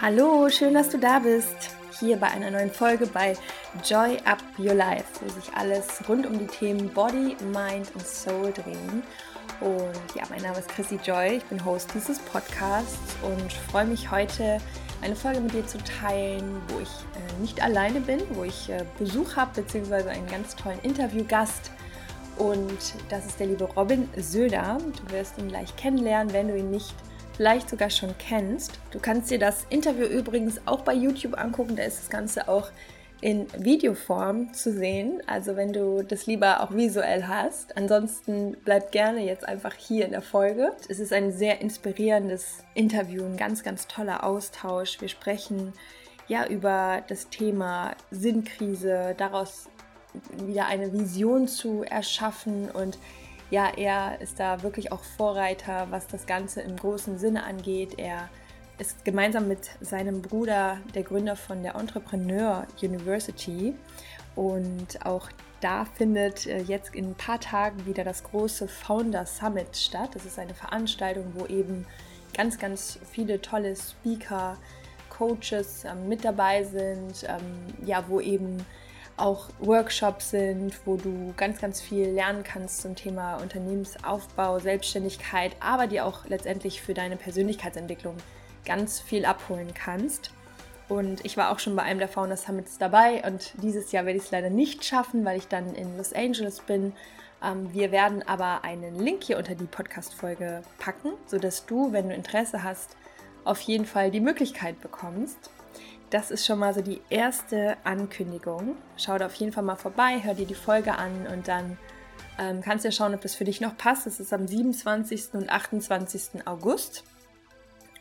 Hallo, schön, dass du da bist. Hier bei einer neuen Folge bei Joy Up Your Life, wo sich alles rund um die Themen Body, Mind und Soul drehen. Und ja, mein Name ist Chrissy Joy, ich bin Host dieses Podcasts und freue mich heute, eine Folge mit dir zu teilen, wo ich äh, nicht alleine bin, wo ich äh, Besuch habe, beziehungsweise einen ganz tollen Interviewgast. Und das ist der liebe Robin Söder. Du wirst ihn gleich kennenlernen, wenn du ihn nicht vielleicht sogar schon kennst. Du kannst dir das Interview übrigens auch bei YouTube angucken, da ist das Ganze auch in Videoform zu sehen, also wenn du das lieber auch visuell hast. Ansonsten bleib gerne jetzt einfach hier in der Folge. Es ist ein sehr inspirierendes Interview, ein ganz, ganz toller Austausch. Wir sprechen ja über das Thema Sinnkrise, daraus wieder eine Vision zu erschaffen und ja, er ist da wirklich auch Vorreiter, was das Ganze im großen Sinne angeht. Er ist gemeinsam mit seinem Bruder der Gründer von der Entrepreneur University und auch da findet äh, jetzt in ein paar Tagen wieder das große Founder Summit statt. Das ist eine Veranstaltung, wo eben ganz, ganz viele tolle Speaker, Coaches ähm, mit dabei sind, ähm, ja, wo eben auch Workshops sind, wo du ganz, ganz viel lernen kannst zum Thema Unternehmensaufbau, Selbstständigkeit, aber dir auch letztendlich für deine Persönlichkeitsentwicklung ganz viel abholen kannst. Und ich war auch schon bei einem der Founder Summits dabei und dieses Jahr werde ich es leider nicht schaffen, weil ich dann in Los Angeles bin. Ähm, wir werden aber einen Link hier unter die Podcast-Folge packen, sodass du, wenn du Interesse hast, auf jeden Fall die Möglichkeit bekommst. Das ist schon mal so die erste Ankündigung. Schau da auf jeden Fall mal vorbei, hör dir die Folge an und dann ähm, kannst du ja schauen, ob das für dich noch passt. Das ist am 27. und 28. August.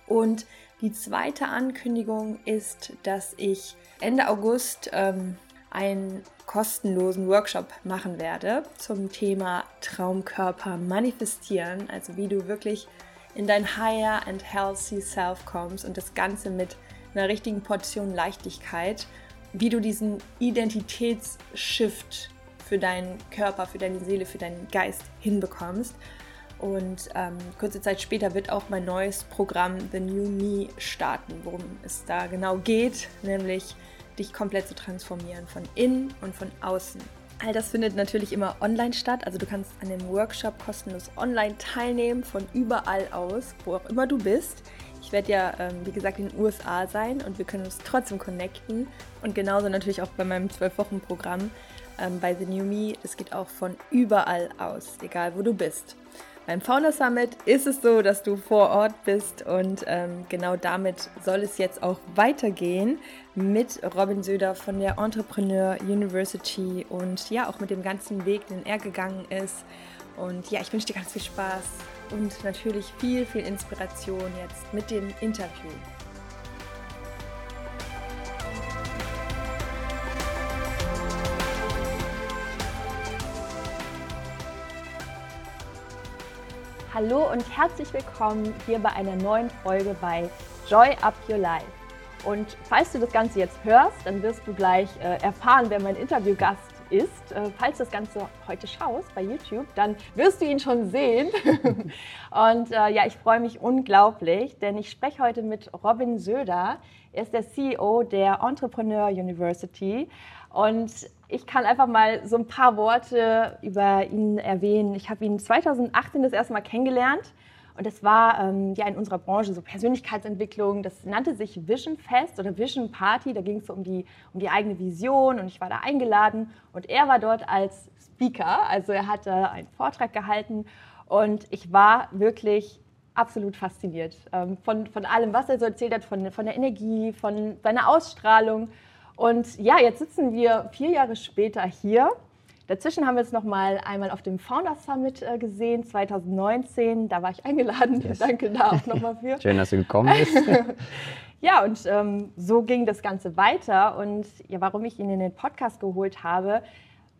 Und die zweite Ankündigung ist, dass ich Ende August ähm, einen kostenlosen Workshop machen werde zum Thema Traumkörper manifestieren. Also wie du wirklich in dein higher and healthy self kommst und das Ganze mit einer richtigen Portion Leichtigkeit, wie du diesen Identitätsshift für deinen Körper, für deine Seele, für deinen Geist hinbekommst. Und ähm, kurze Zeit später wird auch mein neues Programm The New Me starten, worum es da genau geht, nämlich dich komplett zu transformieren, von innen und von außen. All das findet natürlich immer online statt, also du kannst an dem Workshop kostenlos online teilnehmen, von überall aus, wo auch immer du bist. Ich werde ja, ähm, wie gesagt, in den USA sein und wir können uns trotzdem connecten. Und genauso natürlich auch bei meinem 12-Wochen-Programm ähm, bei The New Me. Es geht auch von überall aus, egal wo du bist. Beim Founder Summit ist es so, dass du vor Ort bist und ähm, genau damit soll es jetzt auch weitergehen mit Robin Söder von der Entrepreneur University und ja, auch mit dem ganzen Weg, den er gegangen ist. Und ja, ich wünsche dir ganz viel Spaß und natürlich viel, viel Inspiration jetzt mit dem Interview. Hallo und herzlich willkommen hier bei einer neuen Folge bei Joy Up Your Life. Und falls du das Ganze jetzt hörst, dann wirst du gleich äh, erfahren, wer mein Interviewgast ist. Äh, falls du das Ganze heute schaust bei YouTube, dann wirst du ihn schon sehen. und äh, ja, ich freue mich unglaublich, denn ich spreche heute mit Robin Söder. Er ist der CEO der Entrepreneur University. Und ich kann einfach mal so ein paar Worte über ihn erwähnen. Ich habe ihn 2018 das erste Mal kennengelernt und das war ähm, ja in unserer Branche so Persönlichkeitsentwicklung. Das nannte sich Vision Fest oder Vision Party. Da ging es so um die, um die eigene Vision und ich war da eingeladen und er war dort als Speaker. Also er hatte einen Vortrag gehalten und ich war wirklich absolut fasziniert ähm, von, von allem, was er so erzählt hat, von, von der Energie, von seiner Ausstrahlung. Und ja, jetzt sitzen wir vier Jahre später hier Dazwischen haben wir es noch mal einmal auf dem Founders Summit äh, gesehen, 2019. Da war ich eingeladen. Yes. Danke da auch nochmal für. Schön, dass du gekommen bist. ja, und ähm, so ging das Ganze weiter. Und ja, warum ich ihn in den Podcast geholt habe,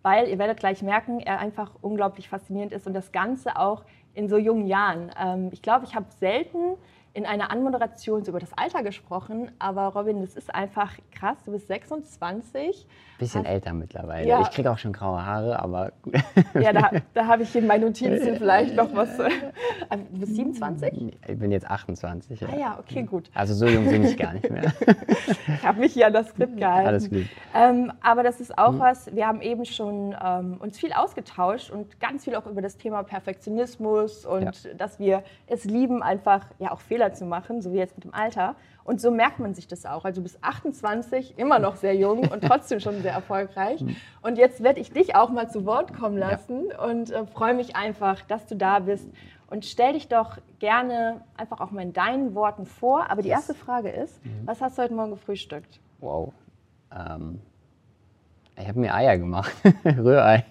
weil ihr werdet gleich merken, er einfach unglaublich faszinierend ist und das Ganze auch in so jungen Jahren. Ähm, ich glaube, ich habe selten in einer Anmoderation so über das Alter gesprochen, aber Robin, das ist einfach krass. Du bist 26. Bisschen hast, älter mittlerweile. Ja. Ich kriege auch schon graue Haare, aber. ja, da, da habe ich in meinen Notizen vielleicht noch was. du bist 27? Ich bin jetzt 28. Ja. Ah ja, okay, gut. Also so jung bin ich gar nicht mehr. ich habe mich hier an das Skript gehalten. Alles gut. Ähm, aber das ist auch mhm. was, wir haben eben schon ähm, uns viel ausgetauscht und ganz viel auch über das Thema Perfektionismus und ja. dass wir es lieben, einfach ja auch Fehler zu machen, so wie jetzt mit dem Alter. Und so merkt man sich das auch. Also du bist 28, immer noch sehr jung und trotzdem schon sehr erfolgreich. Mhm. Und jetzt werde ich dich auch mal zu Wort kommen lassen ja. und äh, freue mich einfach, dass du da bist. Und stell dich doch gerne einfach auch mal in deinen Worten vor. Aber die erste Frage ist, mhm. was hast du heute Morgen gefrühstückt? Wow. Ähm, ich habe mir Eier gemacht. Rührei.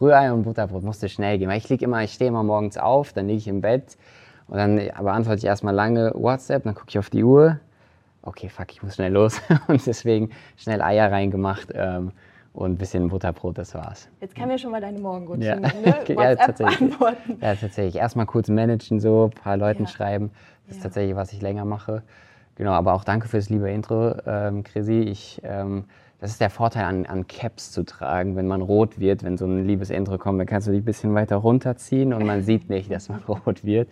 Rührei und Butterbrot musste schnell gehen. Weil ich liege immer, ich stehe immer morgens auf, dann liege ich im Bett und dann beantworte ich erstmal lange WhatsApp, dann gucke ich auf die Uhr. Okay, fuck, ich muss schnell los. und deswegen schnell Eier reingemacht ähm, und ein bisschen Butterbrot, das war's. Jetzt kann mir schon mal deine Morgenroutine ja. ne? WhatsApp ja, tatsächlich. antworten. Ja, tatsächlich. Erstmal kurz managen, so ein paar Leuten ja. schreiben. Das ist tatsächlich, was ich länger mache. Genau, aber auch danke fürs liebe Intro, ähm, Chrissy. Ich ähm, das ist der Vorteil an, an Caps zu tragen, wenn man rot wird, wenn so ein liebes Intro kommt, dann kannst du dich ein bisschen weiter runterziehen und man sieht nicht, dass man rot wird.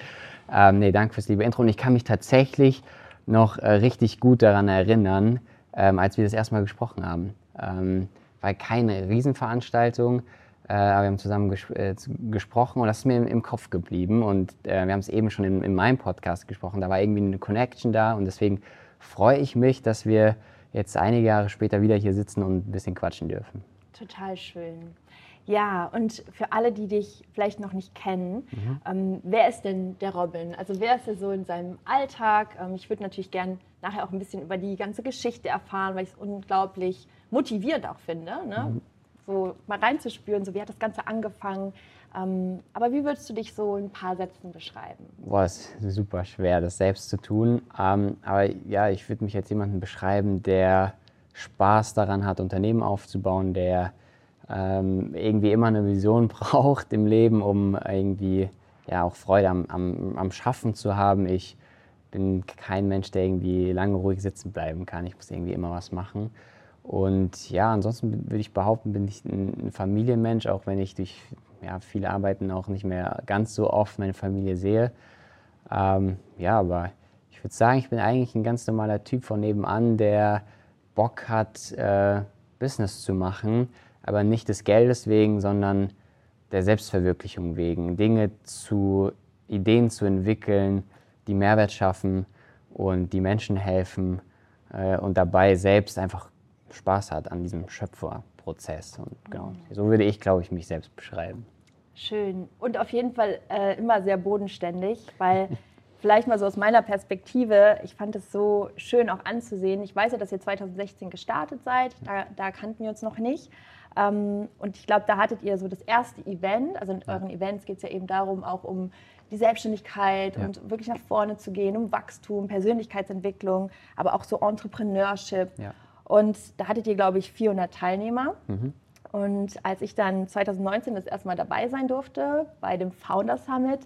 Ähm, nee, danke fürs liebe Intro. Und ich kann mich tatsächlich noch äh, richtig gut daran erinnern, ähm, als wir das erste Mal gesprochen haben. Ähm, war keine Riesenveranstaltung, äh, aber wir haben zusammen ges äh, gesprochen und das ist mir im, im Kopf geblieben. Und äh, wir haben es eben schon in, in meinem Podcast gesprochen. Da war irgendwie eine Connection da und deswegen freue ich mich, dass wir jetzt einige Jahre später wieder hier sitzen und ein bisschen quatschen dürfen. Total schön. Ja, und für alle, die dich vielleicht noch nicht kennen, mhm. ähm, wer ist denn der Robin? Also wer ist er so in seinem Alltag? Ähm, ich würde natürlich gerne nachher auch ein bisschen über die ganze Geschichte erfahren, weil ich es unglaublich motivierend auch finde, ne? Mhm. so mal reinzuspüren, so wie hat das Ganze angefangen. Ähm, aber wie würdest du dich so in ein paar Sätzen beschreiben? Boah, es ist super schwer, das selbst zu tun. Ähm, aber ja, ich würde mich als jemanden beschreiben, der Spaß daran hat, Unternehmen aufzubauen, der ähm, irgendwie immer eine Vision braucht im Leben, um irgendwie ja auch Freude am, am, am Schaffen zu haben. Ich bin kein Mensch, der irgendwie lange ruhig sitzen bleiben kann. Ich muss irgendwie immer was machen. Und ja, ansonsten würde ich behaupten, bin ich ein Familienmensch, auch wenn ich durch ja, viel Arbeiten auch nicht mehr ganz so oft meine Familie sehe. Ähm, ja, aber ich würde sagen, ich bin eigentlich ein ganz normaler Typ von nebenan, der Bock hat, äh, Business zu machen, aber nicht des Geldes wegen, sondern der Selbstverwirklichung wegen. Dinge zu, Ideen zu entwickeln, die Mehrwert schaffen und die Menschen helfen äh, und dabei selbst einfach Spaß hat an diesem Schöpferprozess. Und genau, so würde ich, glaube ich, mich selbst beschreiben. Schön. Und auf jeden Fall äh, immer sehr bodenständig, weil vielleicht mal so aus meiner Perspektive, ich fand es so schön auch anzusehen. Ich weiß ja, dass ihr 2016 gestartet seid, da, da kannten wir uns noch nicht. Ähm, und ich glaube, da hattet ihr so das erste Event. Also in euren Events geht es ja eben darum, auch um die Selbstständigkeit ja. und wirklich nach vorne zu gehen, um Wachstum, Persönlichkeitsentwicklung, aber auch so Entrepreneurship. Ja. Und da hattet ihr, glaube ich, 400 Teilnehmer. Mhm. Und als ich dann 2019 das erste Mal dabei sein durfte bei dem Founder Summit,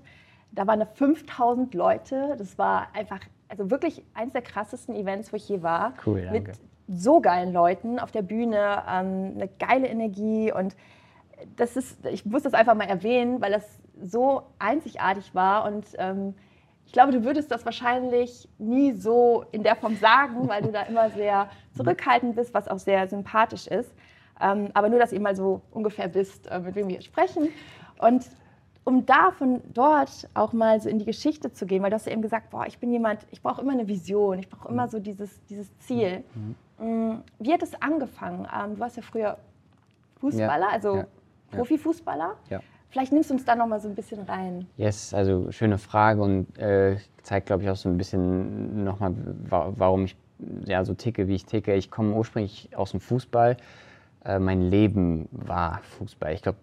da waren da 5000 Leute. Das war einfach, also wirklich eines der krassesten Events, wo ich je war. Cool, danke. Mit so geilen Leuten auf der Bühne, ähm, eine geile Energie und das ist, ich muss das einfach mal erwähnen, weil das so einzigartig war und ähm, ich glaube, du würdest das wahrscheinlich nie so in der Form sagen, weil du da immer sehr zurückhaltend bist, was auch sehr sympathisch ist. Ähm, aber nur, dass ihr mal so ungefähr wisst, äh, mit wem wir sprechen. Und um da von dort auch mal so in die Geschichte zu gehen, weil du hast ja eben gesagt, boah, ich bin jemand, ich brauche immer eine Vision, ich brauche immer so dieses, dieses Ziel. Mhm. Mm, wie hat es angefangen? Ähm, du warst ja früher Fußballer, ja, also ja, Profifußballer. Ja. Vielleicht nimmst du uns da noch mal so ein bisschen rein. Yes, also schöne Frage und äh, zeigt, glaube ich, auch so ein bisschen nochmal, warum ich ja, so ticke, wie ich ticke. Ich komme ursprünglich aus dem Fußball. Äh, mein Leben war Fußball. Ich glaube,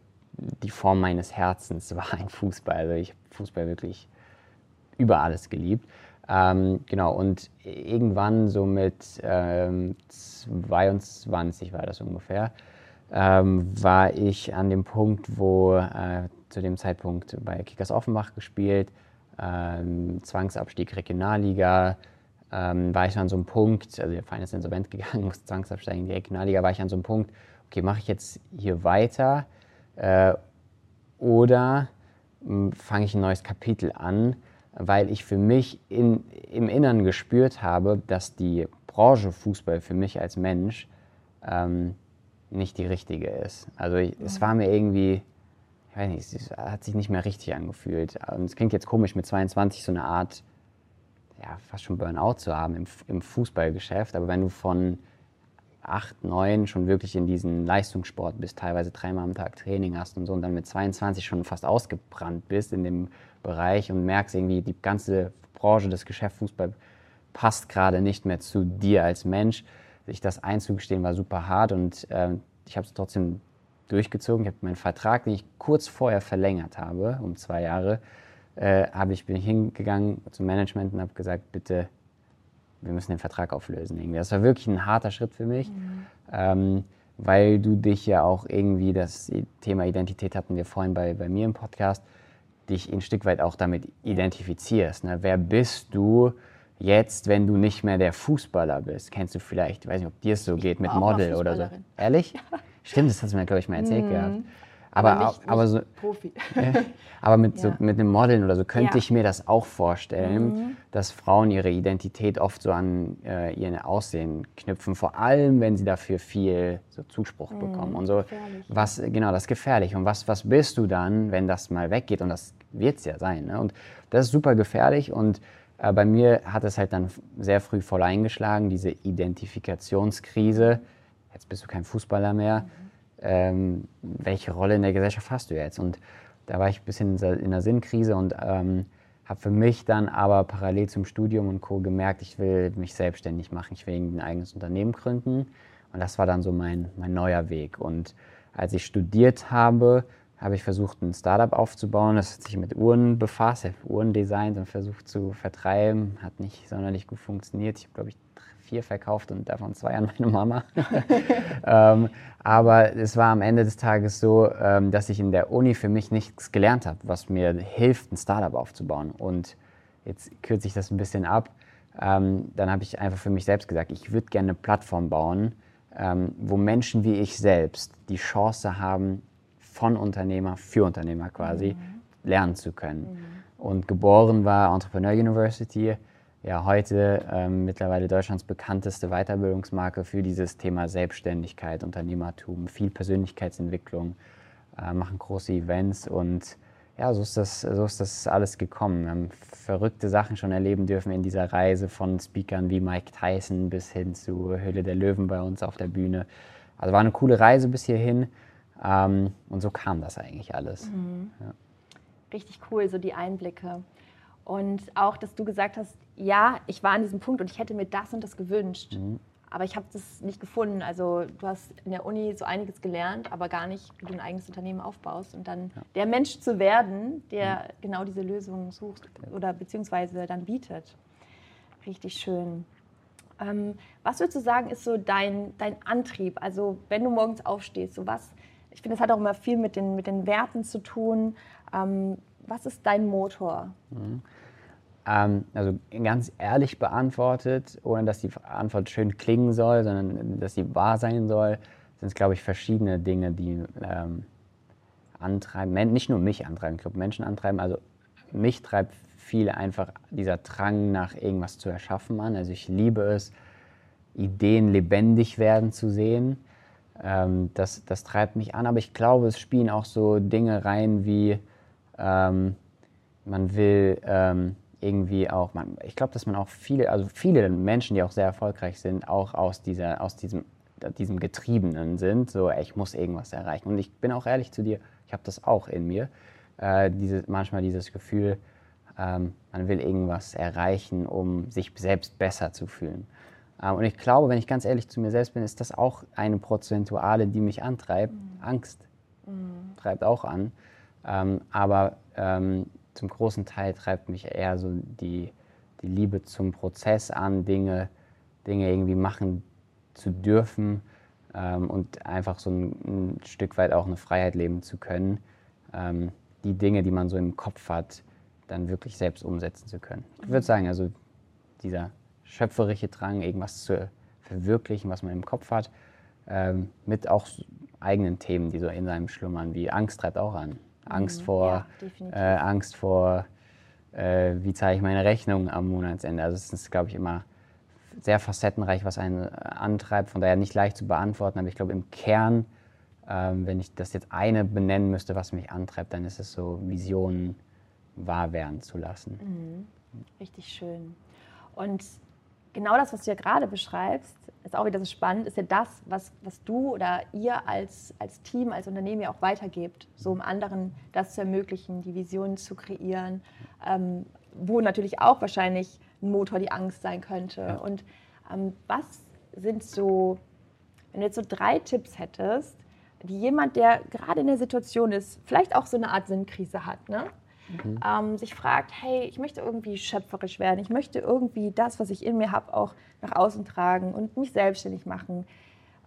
die Form meines Herzens war ein Fußball. Also ich habe Fußball wirklich über alles geliebt. Ähm, genau, und irgendwann so mit ähm, 22 war das ungefähr, ähm, war ich an dem Punkt, wo äh, zu dem Zeitpunkt bei Kickers Offenbach gespielt, ähm, Zwangsabstieg Regionalliga, ähm, war ich an so einem Punkt, also der Verein ist insolvent gegangen, musste zwangsabsteigen in die Regionalliga, war ich an so einem Punkt, okay, mache ich jetzt hier weiter äh, oder hm, fange ich ein neues Kapitel an, weil ich für mich in, im Inneren gespürt habe, dass die Branche Fußball für mich als Mensch ähm, nicht die richtige ist. Also ich, ja. es war mir irgendwie, ich weiß nicht, es hat sich nicht mehr richtig angefühlt. Und es klingt jetzt komisch, mit 22 so eine Art, ja, fast schon Burnout zu haben im, im Fußballgeschäft. Aber wenn du von 8, 9 schon wirklich in diesen Leistungssport bist, teilweise dreimal am Tag Training hast und so und dann mit 22 schon fast ausgebrannt bist in dem Bereich und merkst irgendwie, die ganze Branche, das Geschäft Fußball passt gerade nicht mehr zu dir als Mensch. Sich das einzugestehen war super hart und äh, ich habe es trotzdem durchgezogen. Ich habe meinen Vertrag, den ich kurz vorher verlängert habe, um zwei Jahre, äh, hab ich, bin ich hingegangen zum Management und habe gesagt, bitte, wir müssen den Vertrag auflösen. Irgendwie. Das war wirklich ein harter Schritt für mich, mhm. ähm, weil du dich ja auch irgendwie, das Thema Identität hatten wir vorhin bei, bei mir im Podcast, dich ein Stück weit auch damit identifizierst. Ne? Wer bist du jetzt, wenn du nicht mehr der Fußballer bist? Kennst du vielleicht, ich weiß nicht, ob dir es so geht mit Model oder so. Ehrlich? Stimmt, das hast du mir, glaube ich, mal erzählt mhm. gehabt. Aber, aber, nicht, aber, so, Profi. aber mit, ja. so, mit einem Modeln oder so könnte ja. ich mir das auch vorstellen, mhm. dass Frauen ihre Identität oft so an äh, ihr Aussehen knüpfen, vor allem wenn sie dafür viel so Zuspruch mhm. bekommen und so. Gefährlich. Was genau, das ist gefährlich. Und was, was bist du dann, wenn das mal weggeht? Und das wird es ja sein. Ne? Und das ist super gefährlich und äh, bei mir hat es halt dann sehr früh voll eingeschlagen, diese Identifikationskrise. Jetzt bist du kein Fußballer mehr. Mhm ähm, welche Rolle in der Gesellschaft hast du jetzt? Und da war ich ein bisschen in einer Sinnkrise und ähm, habe für mich dann aber parallel zum Studium und Co. gemerkt, ich will mich selbstständig machen, ich will ein eigenes Unternehmen gründen. Und das war dann so mein, mein neuer Weg. Und als ich studiert habe, habe ich versucht, ein Startup aufzubauen, das sich mit Uhren befasst, habe Uhren designt und versucht zu vertreiben. Hat nicht sonderlich gut funktioniert. Ich habe, glaube ich, vier verkauft und davon zwei an meine Mama. ähm, aber es war am Ende des Tages so, ähm, dass ich in der Uni für mich nichts gelernt habe, was mir hilft, ein Startup aufzubauen. Und jetzt kürze ich das ein bisschen ab. Ähm, dann habe ich einfach für mich selbst gesagt, ich würde gerne eine Plattform bauen, ähm, wo Menschen wie ich selbst die Chance haben, von Unternehmer für Unternehmer quasi mhm. lernen zu können. Mhm. Und geboren war Entrepreneur University ja heute ähm, mittlerweile Deutschlands bekannteste Weiterbildungsmarke für dieses Thema Selbstständigkeit, Unternehmertum, viel Persönlichkeitsentwicklung, äh, machen große Events und ja, so ist, das, so ist das alles gekommen. Wir haben verrückte Sachen schon erleben dürfen in dieser Reise von Speakern wie Mike Tyson bis hin zu Höhle der Löwen bei uns auf der Bühne. Also war eine coole Reise bis hierhin ähm, und so kam das eigentlich alles. Mhm. Ja. Richtig cool, so die Einblicke. Und auch, dass du gesagt hast, ja, ich war an diesem Punkt und ich hätte mir das und das gewünscht. Mhm. Aber ich habe das nicht gefunden. Also du hast in der Uni so einiges gelernt, aber gar nicht, wie du ein eigenes Unternehmen aufbaust und dann ja. der Mensch zu werden, der mhm. genau diese Lösung sucht oder beziehungsweise dann bietet. Richtig schön. Ähm, was würdest du sagen, ist so dein, dein Antrieb? Also wenn du morgens aufstehst, so was, ich finde, das hat auch immer viel mit den, mit den Werten zu tun. Ähm, was ist dein Motor? Mhm. Ähm, also ganz ehrlich beantwortet, ohne dass die Antwort schön klingen soll, sondern dass sie wahr sein soll, sind es, glaube ich, verschiedene Dinge, die ähm, antreiben, nicht nur mich antreiben, ich glaube, Menschen antreiben. Also mich treibt viel einfach dieser Drang nach irgendwas zu erschaffen an. Also ich liebe es, Ideen lebendig werden zu sehen. Ähm, das, das treibt mich an, aber ich glaube, es spielen auch so Dinge rein wie, ähm, man will ähm, irgendwie auch, man, ich glaube, dass man auch viele, also viele Menschen, die auch sehr erfolgreich sind, auch aus, dieser, aus diesem, diesem Getriebenen sind, so ich muss irgendwas erreichen. Und ich bin auch ehrlich zu dir, ich habe das auch in mir, äh, diese, manchmal dieses Gefühl, ähm, man will irgendwas erreichen, um sich selbst besser zu fühlen. Ähm, und ich glaube, wenn ich ganz ehrlich zu mir selbst bin, ist das auch eine Prozentuale, die mich antreibt. Mhm. Angst mhm. treibt auch an. Ähm, aber ähm, zum großen Teil treibt mich eher so die, die Liebe zum Prozess an, Dinge, Dinge irgendwie machen zu dürfen ähm, und einfach so ein, ein, Stück weit auch eine Freiheit leben zu können. Ähm, die Dinge, die man so im Kopf hat, dann wirklich selbst umsetzen zu können. Ich würde sagen, also dieser schöpferische Drang, irgendwas zu verwirklichen, was man im Kopf hat, ähm, mit auch eigenen Themen, die so in einem schlummern, wie Angst treibt auch an. Angst mhm, vor, ja, äh, Angst vor, äh, wie zahle ich meine Rechnung am Monatsende. Also es ist, glaube ich, immer sehr facettenreich, was einen antreibt, von daher nicht leicht zu beantworten, aber ich glaube im Kern, ähm, wenn ich das jetzt eine benennen müsste, was mich antreibt, dann ist es so Visionen wahr werden zu lassen. Mhm. Richtig schön. Und genau das, was du ja gerade beschreibst, ist auch wieder so spannend, ist ja das, was, was du oder ihr als, als Team, als Unternehmen ja auch weitergebt, so um anderen das zu ermöglichen, die Visionen zu kreieren, ähm, wo natürlich auch wahrscheinlich ein Motor die Angst sein könnte. Ja. Und ähm, was sind so, wenn du jetzt so drei Tipps hättest, die jemand, der gerade in der Situation ist, vielleicht auch so eine Art Sinnkrise hat, ne? Mhm. ähm, sich fragt, hey, ich möchte irgendwie schöpferisch werden, ich möchte irgendwie das, was ich in mir habe, auch nach außen tragen und mich selbstständig machen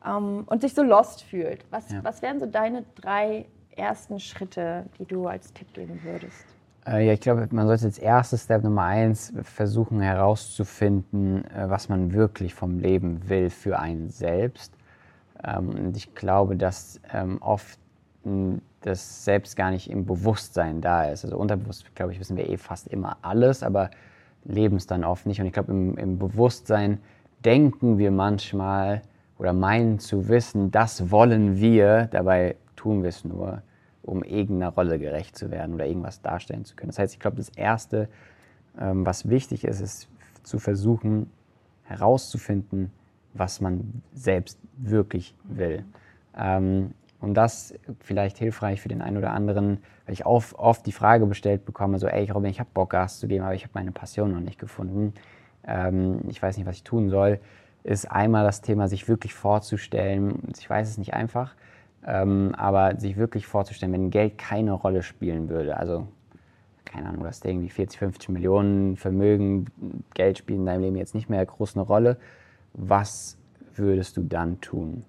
ähm, und sich so lost fühlt. Was, ja. was wären so deine drei ersten Schritte, die du als Tipp geben würdest? Äh, ja, ich glaube, man sollte als erstes Step Nummer eins versuchen herauszufinden, äh, was man wirklich vom Leben will für einen selbst. Ähm, und ich glaube, dass ähm, oft das selbst gar nicht im Bewusstsein da ist. Also unterbewusst, glaube ich, wissen wir eh fast immer alles, aber leben es dann oft nicht. Und ich glaube, im, im Bewusstsein denken wir manchmal oder meinen zu wissen, das wollen wir, dabei tun wir es nur, um irgendeiner Rolle gerecht zu werden oder irgendwas darstellen zu können. Das heißt, ich glaube, das Erste, ähm, was wichtig ist, ist zu versuchen herauszufinden, was man selbst wirklich will. Ähm, und das vielleicht hilfreich für den einen oder anderen, weil ich oft, oft die Frage bestellt bekomme, so, ey Robin, ich habe Bock Gas zu geben, aber ich habe meine Passion noch nicht gefunden. Ähm, ich weiß nicht, was ich tun soll, ist einmal das Thema, sich wirklich vorzustellen. Ich weiß es nicht einfach, ähm, aber sich wirklich vorzustellen, wenn Geld keine Rolle spielen würde, also keine Ahnung, du hast irgendwie 40, 50 Millionen Vermögen, Geld spielt in deinem Leben jetzt nicht mehr groß eine Rolle, was würdest du dann tun?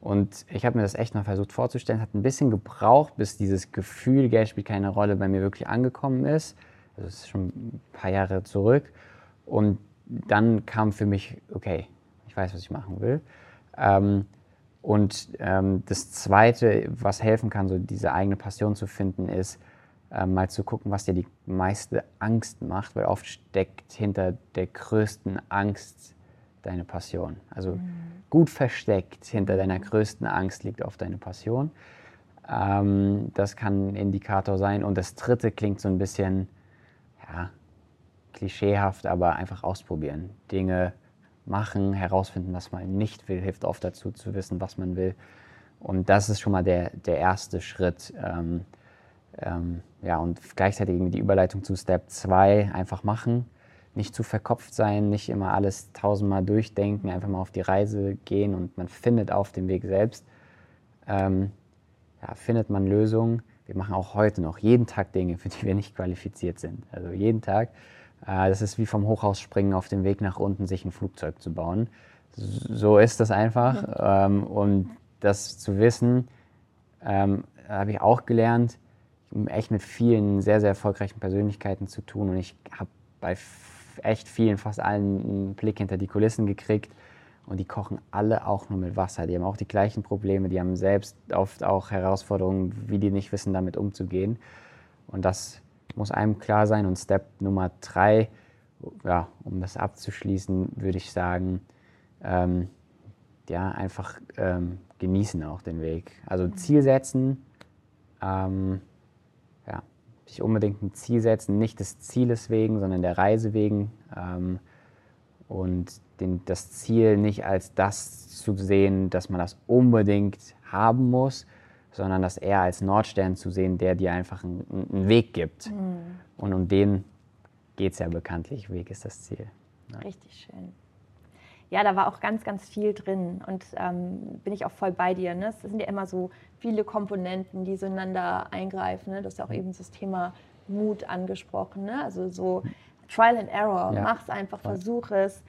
Und ich habe mir das echt mal versucht vorzustellen. Hat ein bisschen gebraucht, bis dieses Gefühl, Geld spielt keine Rolle, bei mir wirklich angekommen ist. Also das ist schon ein paar Jahre zurück. Und dann kam für mich, okay, ich weiß, was ich machen will. Ähm, und ähm, das Zweite, was helfen kann, so diese eigene Passion zu finden, ist äh, mal zu gucken, was dir die meiste Angst macht, weil oft steckt hinter der größten Angst deine Passion. Also mhm. gut versteckt hinter deiner größten Angst liegt auf deine Passion. Ähm, das kann ein Indikator sein. Und das dritte klingt so ein bisschen, ja, klischeehaft, aber einfach ausprobieren. Dinge machen, herausfinden, was man nicht will, hilft oft dazu zu wissen, was man will. Und das ist schon mal der, der erste Schritt. Ähm, ähm, ja, und gleichzeitig die Überleitung zu Step 2, einfach machen nicht zu verkopft sein, nicht immer alles tausendmal durchdenken, einfach mal auf die Reise gehen und man findet auf dem Weg selbst, ähm, ja, findet man Lösungen. Wir machen auch heute noch jeden Tag Dinge, für die wir nicht qualifiziert sind. Also jeden Tag. Äh, das ist wie vom Hochhaus springen auf dem Weg nach unten, sich ein Flugzeug zu bauen. So ist das einfach. Ja. Ähm, und das zu wissen, ähm, habe ich auch gelernt, echt mit vielen sehr, sehr erfolgreichen Persönlichkeiten zu tun. Und ich habe bei echt vielen, fast allen einen Blick hinter die Kulissen gekriegt. Und die kochen alle auch nur mit Wasser. Die haben auch die gleichen Probleme. Die haben selbst oft auch Herausforderungen, wie die nicht wissen, damit umzugehen. Und das muss einem klar sein. Und Step Nummer drei, ja, um das abzuschließen, würde ich sagen, ähm, ja, einfach ähm, genießen auch den Weg. Also Ziel setzen, ähm, sich unbedingt ein Ziel setzen, nicht des Zieles wegen, sondern der Reise wegen. Ähm, und den, das Ziel nicht als das zu sehen, dass man das unbedingt haben muss, sondern das eher als Nordstern zu sehen, der dir einfach einen, einen Weg gibt. Mhm. Und um den geht es ja bekanntlich. Weg ist das Ziel. Ja. Richtig schön ja, da war auch ganz, ganz viel drin und ähm, bin ich auch voll bei dir. Ne? Es sind ja immer so viele Komponenten, die zueinander eingreifen. Ne? Du hast ja auch eben das Thema Mut angesprochen. Ne? Also so Trial and Error, ja. mach es einfach, versuch es.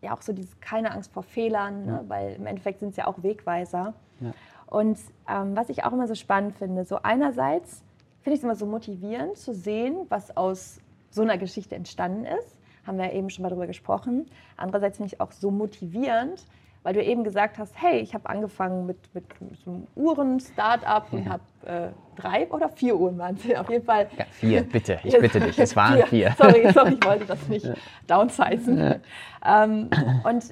Ja, auch so dieses keine Angst vor Fehlern, ne? weil im Endeffekt sind es ja auch Wegweiser. Ja. Und ähm, was ich auch immer so spannend finde, so einerseits finde ich es immer so motivierend zu sehen, was aus so einer Geschichte entstanden ist. Haben wir eben schon mal darüber gesprochen. Andererseits finde ich auch so motivierend, weil du eben gesagt hast, hey, ich habe angefangen mit, mit, mit so einem Uhren-Startup und ja. habe äh, drei oder vier Uhren waren es auf jeden Fall. Ja, vier, bitte, ich bitte dich, es waren vier. Sorry, sorry, ich wollte das nicht ja. downsizen. Ja. Ähm, und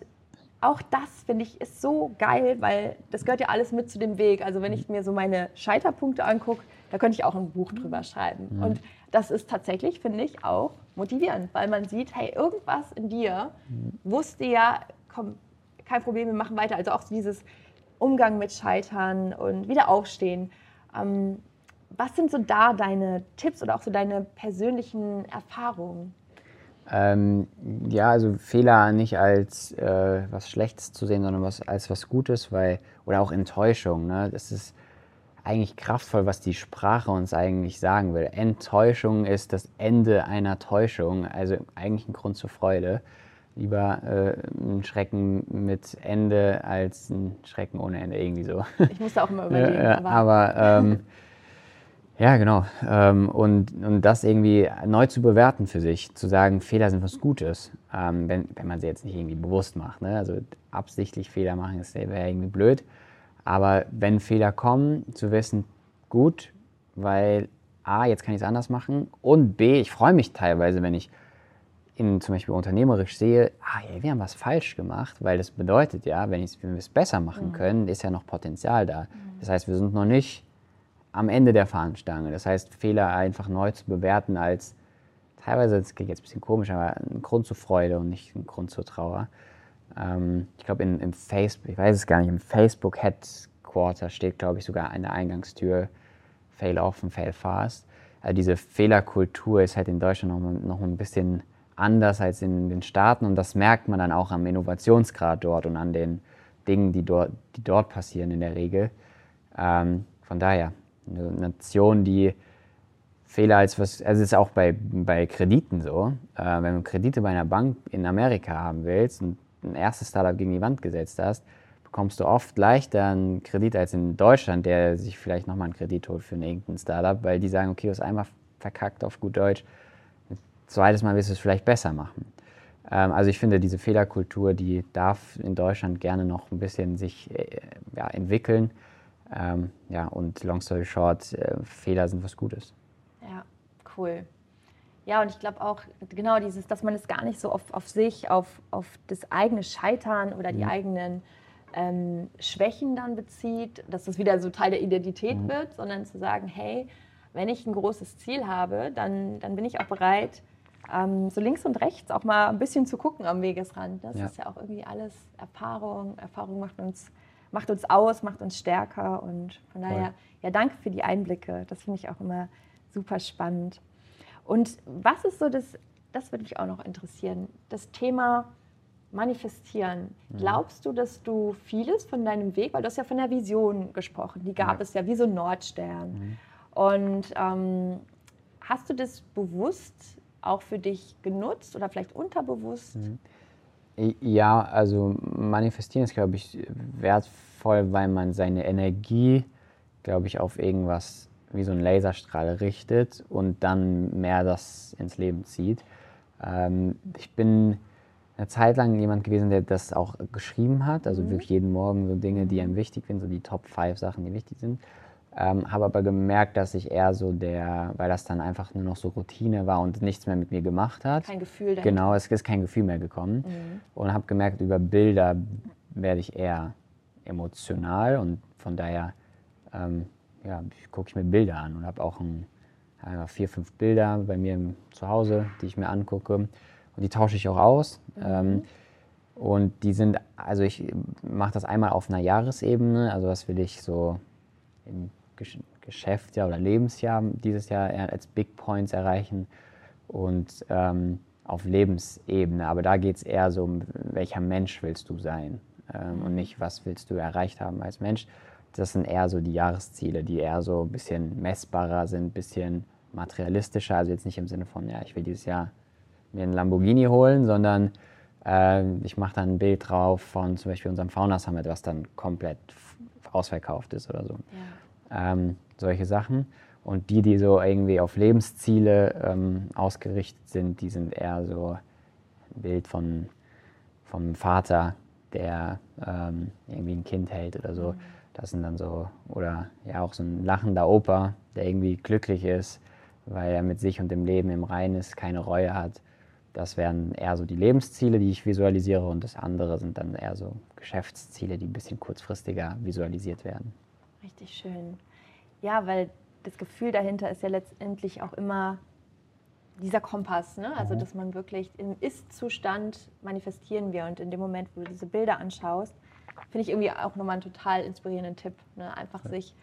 auch das finde ich ist so geil, weil das gehört ja alles mit zu dem Weg. Also wenn ich mir so meine Scheiterpunkte angucke, da könnte ich auch ein Buch drüber schreiben. Mhm. Und das ist tatsächlich, finde ich, auch motivierend, weil man sieht, hey, irgendwas in dir mhm. wusste ja, komm, kein Problem, wir machen weiter. Also auch dieses Umgang mit Scheitern und wieder aufstehen. Ähm, was sind so da deine Tipps oder auch so deine persönlichen Erfahrungen? Ähm, ja, also Fehler nicht als äh, was Schlechtes zu sehen, sondern was, als was Gutes, weil, oder auch Enttäuschung. Ne? Das ist eigentlich kraftvoll, was die Sprache uns eigentlich sagen will. Enttäuschung ist das Ende einer Täuschung, also eigentlich ein Grund zur Freude lieber äh, ein Schrecken mit Ende als ein Schrecken ohne Ende, irgendwie so. Ich musste auch immer überlegen. Ja, aber, ähm, ja, genau. Ähm, und, und das irgendwie neu zu bewerten für sich, zu sagen, Fehler sind was Gutes, ähm, wenn, wenn man sie jetzt nicht irgendwie bewusst macht. Ne? Also absichtlich Fehler machen, ist wäre irgendwie blöd. Aber wenn Fehler kommen, zu wissen, gut, weil A, jetzt kann ich es anders machen und B, ich freue mich teilweise, wenn ich in, zum Beispiel unternehmerisch sehe, ah, ja, wir haben was falsch gemacht, weil das bedeutet ja, wenn, wenn wir es besser machen mhm. können, ist ja noch Potenzial da. Mhm. Das heißt, wir sind noch nicht am Ende der Fahnenstange. Das heißt, Fehler einfach neu zu bewerten als teilweise, das klingt jetzt ein bisschen komisch, aber ein Grund zur Freude und nicht ein Grund zur Trauer. Ähm, ich glaube, im Facebook, ich weiß es gar nicht, im Facebook Headquarter steht, glaube ich, sogar eine Eingangstür, Fail often, fail fast. Also diese Fehlerkultur ist halt in Deutschland noch, noch ein bisschen anders als in den Staaten und das merkt man dann auch am Innovationsgrad dort und an den Dingen, die dort, die dort passieren in der Regel. Ähm, von daher, eine Nation, die Fehler als was, also es ist auch bei, bei Krediten so, äh, wenn du Kredite bei einer Bank in Amerika haben willst und ein erstes Startup gegen die Wand gesetzt hast, bekommst du oft leichter einen Kredit als in Deutschland, der sich vielleicht nochmal einen Kredit holt für irgendein Startup, weil die sagen, okay, du hast einmal verkackt auf gut Deutsch, zweites Mal wirst du es vielleicht besser machen. Ähm, also ich finde, diese Fehlerkultur, die darf in Deutschland gerne noch ein bisschen sich äh, ja, entwickeln. Ähm, ja, und long story short, äh, Fehler sind was Gutes. Ja, cool. Ja, und ich glaube auch genau dieses, dass man es gar nicht so auf, auf sich, auf, auf das eigene Scheitern oder die mhm. eigenen ähm, Schwächen dann bezieht, dass das wieder so Teil der Identität mhm. wird, sondern zu sagen, hey, wenn ich ein großes Ziel habe, dann, dann bin ich auch bereit, ähm, so links und rechts auch mal ein bisschen zu gucken am Wegesrand. Das ja. ist ja auch irgendwie alles Erfahrung. Erfahrung macht uns, macht uns aus, macht uns stärker und von daher, ja, danke für die Einblicke. Das finde ich auch immer super spannend. Und was ist so das, das würde mich auch noch interessieren, das Thema Manifestieren. Mhm. Glaubst du, dass du vieles von deinem Weg, weil du hast ja von der Vision gesprochen, die gab ja. es ja wie so ein Nordstern. Mhm. Und ähm, hast du das bewusst auch für dich genutzt oder vielleicht unterbewusst? Mhm. Ja, also manifestieren ist, glaube ich, wertvoll, weil man seine Energie, glaube ich, auf irgendwas wie so ein Laserstrahl richtet und dann mehr das ins Leben zieht. Ähm, ich bin eine Zeit lang jemand gewesen, der das auch geschrieben hat, also mhm. wirklich jeden Morgen so Dinge, die einem wichtig sind, so die Top 5 Sachen, die wichtig sind. Ähm, habe aber gemerkt, dass ich eher so der, weil das dann einfach nur noch so Routine war und nichts mehr mit mir gemacht hat. Kein Gefühl dahinter. Genau, es ist kein Gefühl mehr gekommen. Mhm. Und habe gemerkt, über Bilder werde ich eher emotional und von daher ähm, ja, gucke ich mir Bilder an und habe auch ein, einfach vier, fünf Bilder bei mir zu Hause, die ich mir angucke und die tausche ich auch aus. Mhm. Ähm, und die sind, also ich mache das einmal auf einer Jahresebene, also was will ich so in Geschäftsjahr oder Lebensjahr dieses Jahr als Big Points erreichen und ähm, auf Lebensebene. Aber da geht es eher so um, welcher Mensch willst du sein ähm, und nicht, was willst du erreicht haben als Mensch. Das sind eher so die Jahresziele, die eher so ein bisschen messbarer sind, ein bisschen materialistischer. Also jetzt nicht im Sinne von, ja, ich will dieses Jahr mir einen Lamborghini holen, sondern äh, ich mache dann ein Bild drauf von zum Beispiel unserem Fauna Summit, was dann komplett ausverkauft ist oder so. Ja ähm, solche Sachen. Und die, die so irgendwie auf Lebensziele ähm, ausgerichtet sind, die sind eher so ein Bild von, vom Vater, der ähm, irgendwie ein Kind hält oder so. Mhm. Das sind dann so, oder ja auch so ein lachender Opa, der irgendwie glücklich ist, weil er mit sich und dem Leben im Reinen ist, keine Reue hat. Das wären eher so die Lebensziele, die ich visualisiere und das andere sind dann eher so Geschäftsziele, die ein bisschen kurzfristiger visualisiert werden. Richtig schön. Ja, weil das Gefühl dahinter ist ja letztendlich auch immer dieser Kompass, ne? also mhm. dass man wirklich im Ist-Zustand manifestieren wir und in dem Moment, wo du diese Bilder anschaust, finde ich irgendwie auch nochmal einen total inspirierenden Tipp, ne? einfach ja. sich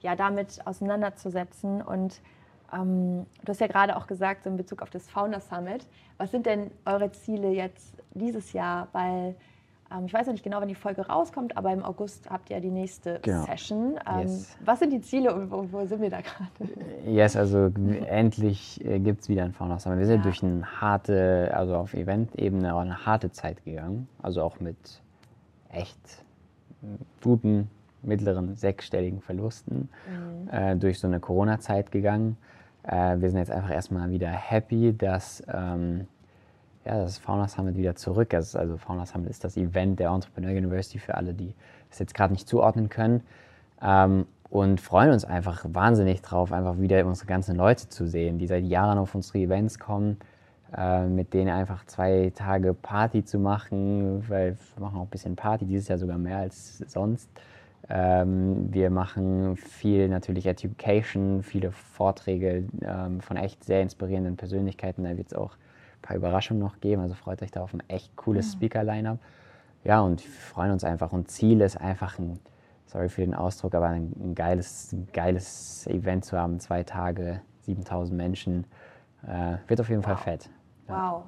ja damit auseinanderzusetzen und ähm, du hast ja gerade auch gesagt, so in Bezug auf das Founder Summit, was sind denn eure Ziele jetzt dieses Jahr? Weil ähm, ich weiß noch nicht genau, wann die Folge rauskommt, aber im August habt ihr ja die nächste genau. Session. Ähm, yes. Was sind die Ziele und wo, wo sind wir da gerade? Yes, also endlich äh, gibt es wieder ein Founder Summit. Wir sind ja. durch eine harte, also auf Event-Ebene, eine harte Zeit gegangen. Also auch mit echt guten, mittleren, sechsstelligen Verlusten mhm. äh, durch so eine Corona-Zeit gegangen. Äh, wir sind jetzt einfach erstmal wieder happy, dass ähm, ja, das Fauna Summit wieder zurück ist. Also Fauna Summit ist das Event der Entrepreneur University für alle, die das jetzt gerade nicht zuordnen können. Ähm, und freuen uns einfach wahnsinnig drauf, einfach wieder unsere ganzen Leute zu sehen, die seit Jahren auf unsere Events kommen, äh, mit denen einfach zwei Tage Party zu machen, weil wir machen auch ein bisschen Party, dieses Jahr sogar mehr als sonst. Ähm, wir machen viel natürlich Education, viele Vorträge ähm, von echt sehr inspirierenden Persönlichkeiten. Da wird es auch ein paar Überraschungen noch geben. Also freut euch da auf ein echt cooles. Speaker-Line-Up. Ja, und wir freuen uns einfach. Und Ziel ist einfach ein, sorry für den Ausdruck, aber ein, ein geiles, ein geiles Event zu haben. Zwei Tage, 7000 Menschen. Äh, wird auf jeden wow. Fall fett. Ja. Wow.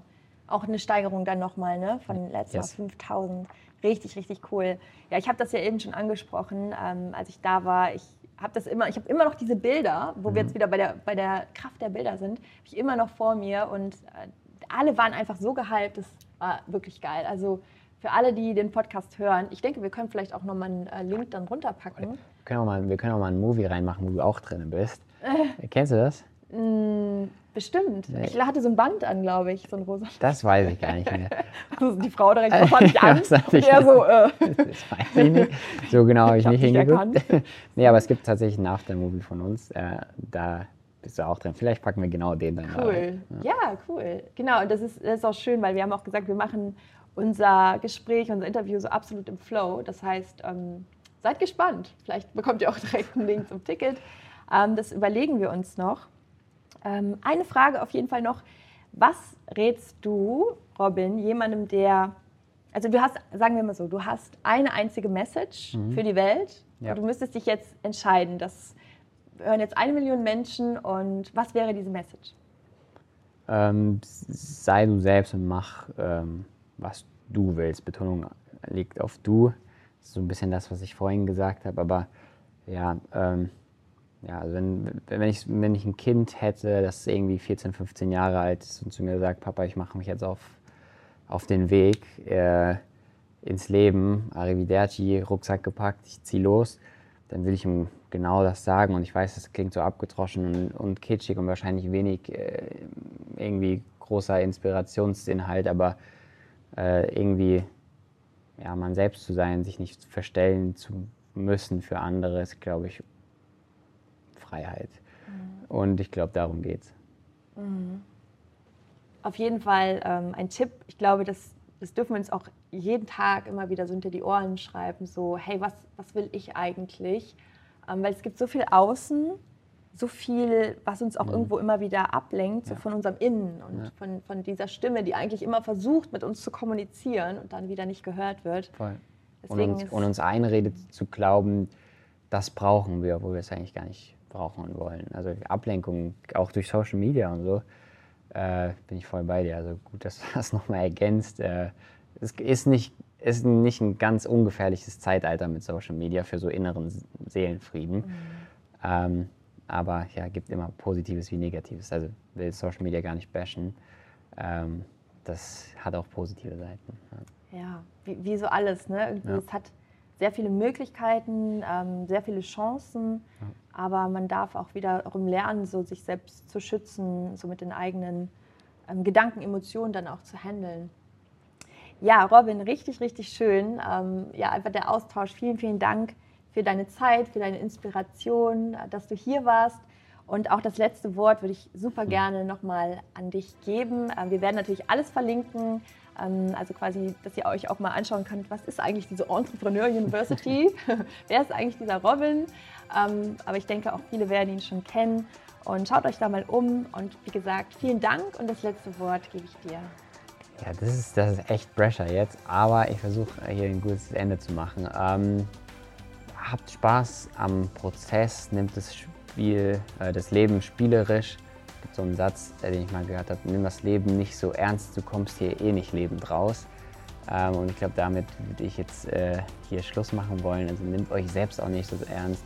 Auch eine Steigerung dann nochmal, ne? Von letztes yes. Mal 5000. Richtig, richtig cool. Ja, ich habe das ja eben schon angesprochen, ähm, als ich da war. Ich habe das immer, ich habe immer noch diese Bilder, wo mhm. wir jetzt wieder bei der, bei der Kraft der Bilder sind, habe ich immer noch vor mir und äh, alle waren einfach so gehypt, das war wirklich geil. Also für alle, die den Podcast hören, ich denke, wir können vielleicht auch nochmal einen äh, Link dann runterpacken. Wir können, auch mal, wir können auch mal einen Movie reinmachen, wo du auch drin bist. Äh. Kennst du das? Mm, bestimmt. Nee. Ich hatte so ein Band an, glaube ich, so ein rosa. Das weiß ich gar nicht mehr. also die Frau direkt, was hatte ich an? ja, so, äh. Das weiß ich nicht. So genau habe ich, ich nicht hingeguckt. nee, aber es gibt tatsächlich ein Aftermovie von uns. Äh, da bist du auch drin. Vielleicht packen wir genau den dann Cool. Ja. ja, cool. Genau, und das ist, das ist auch schön, weil wir haben auch gesagt, wir machen unser Gespräch, unser Interview so absolut im Flow. Das heißt, ähm, seid gespannt. Vielleicht bekommt ihr auch direkt einen Link zum Ticket. Ähm, das überlegen wir uns noch. Ähm, eine Frage auf jeden Fall noch. Was rätst du, Robin, jemandem, der, also du hast, sagen wir mal so, du hast eine einzige Message mhm. für die Welt ja. und du müsstest dich jetzt entscheiden, das hören jetzt eine Million Menschen und was wäre diese Message? Ähm, sei du selbst und mach, ähm, was du willst. Betonung liegt auf du. Das ist so ein bisschen das, was ich vorhin gesagt habe, aber ja, ähm, ja, also wenn, wenn, ich, wenn ich ein Kind hätte, das irgendwie 14, 15 Jahre alt ist und zu mir sagt, Papa, ich mache mich jetzt auf, auf den Weg äh, ins Leben, Arrivederci, Rucksack gepackt, ich ziehe los, dann will ich ihm genau das sagen und ich weiß, das klingt so abgetroschen und, und kitschig und wahrscheinlich wenig äh, irgendwie großer Inspirationsinhalt, aber äh, irgendwie ja, man selbst zu sein, sich nicht verstellen zu müssen für andere, ist, glaube ich, Freiheit. Mhm. Und ich glaube, darum geht's. Mhm. Auf jeden Fall ähm, ein Tipp. Ich glaube, das, das dürfen wir uns auch jeden Tag immer wieder so hinter die Ohren schreiben. So, hey, was, was will ich eigentlich? Ähm, weil es gibt so viel Außen, so viel, was uns auch mhm. irgendwo immer wieder ablenkt, so ja. von unserem Innen und ja. von, von dieser Stimme, die eigentlich immer versucht, mit uns zu kommunizieren und dann wieder nicht gehört wird. Voll. Und uns, und uns einredet zu glauben, das brauchen wir, obwohl wir es eigentlich gar nicht brauchen wollen. Also Ablenkung, auch durch Social Media und so, äh, bin ich voll bei dir. Also gut, dass du das nochmal ergänzt. Äh, es ist nicht, ist nicht ein ganz ungefährliches Zeitalter mit Social Media für so inneren Seelenfrieden. Mhm. Ähm, aber ja, gibt immer Positives wie Negatives. Also will Social Media gar nicht bashen. Ähm, das hat auch positive Seiten. Ja, ja wie, wie, so alles. Ne? Ja. Es hat sehr viele Möglichkeiten, ähm, sehr viele Chancen, ja. aber man darf auch wiederum lernen, so sich selbst zu schützen, so mit den eigenen ähm, Gedanken, Emotionen dann auch zu handeln. Ja, Robin, richtig, richtig schön. Ähm, ja, einfach der Austausch. Vielen, vielen Dank für deine Zeit, für deine Inspiration, dass du hier warst. Und auch das letzte Wort würde ich super hm. gerne nochmal an dich geben. Ähm, wir werden natürlich alles verlinken, also quasi, dass ihr euch auch mal anschauen könnt, was ist eigentlich diese Entrepreneur University? Wer ist eigentlich dieser Robin? Ähm, aber ich denke, auch viele werden ihn schon kennen. Und schaut euch da mal um. Und wie gesagt, vielen Dank und das letzte Wort gebe ich dir. Ja, das ist, das ist echt Pressure jetzt, aber ich versuche hier ein gutes Ende zu machen. Ähm, habt Spaß am Prozess, nimmt das Spiel, äh, das Leben spielerisch. Es gibt so einen Satz, den ich mal gehört habe, nimm das Leben nicht so ernst, du kommst hier eh nicht lebend raus. Ähm, und ich glaube, damit würde ich jetzt äh, hier Schluss machen wollen. Also nehmt euch selbst auch nicht so ernst,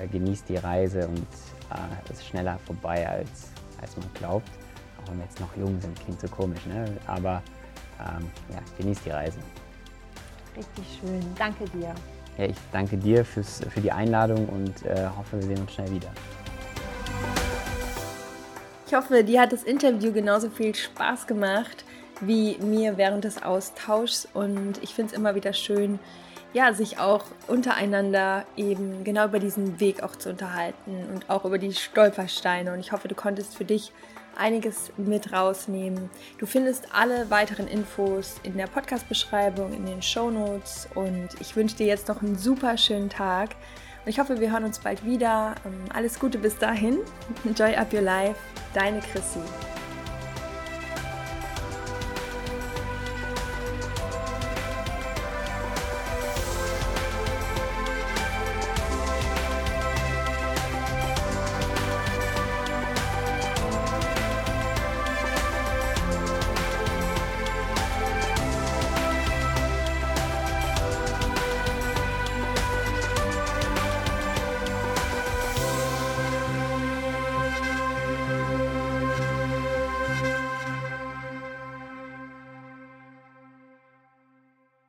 äh, genießt die Reise und äh, es ist schneller vorbei, als, als man glaubt. Auch wenn wir jetzt noch jung sind, klingt so komisch, ne? aber ähm, ja, genießt die Reise. Richtig schön, danke dir. Ja, ich danke dir fürs, für die Einladung und äh, hoffe, wir sehen uns schnell wieder. Ich hoffe, dir hat das Interview genauso viel Spaß gemacht wie mir während des Austauschs und ich finde es immer wieder schön, ja, sich auch untereinander eben genau über diesen Weg auch zu unterhalten und auch über die Stolpersteine und ich hoffe, du konntest für dich einiges mit rausnehmen. Du findest alle weiteren Infos in der Podcast-Beschreibung, in den Show Notes und ich wünsche dir jetzt noch einen super schönen Tag. Ich hoffe, wir hören uns bald wieder. Ähm, alles Gute bis dahin. Enjoy up your life. Deine Chrissy.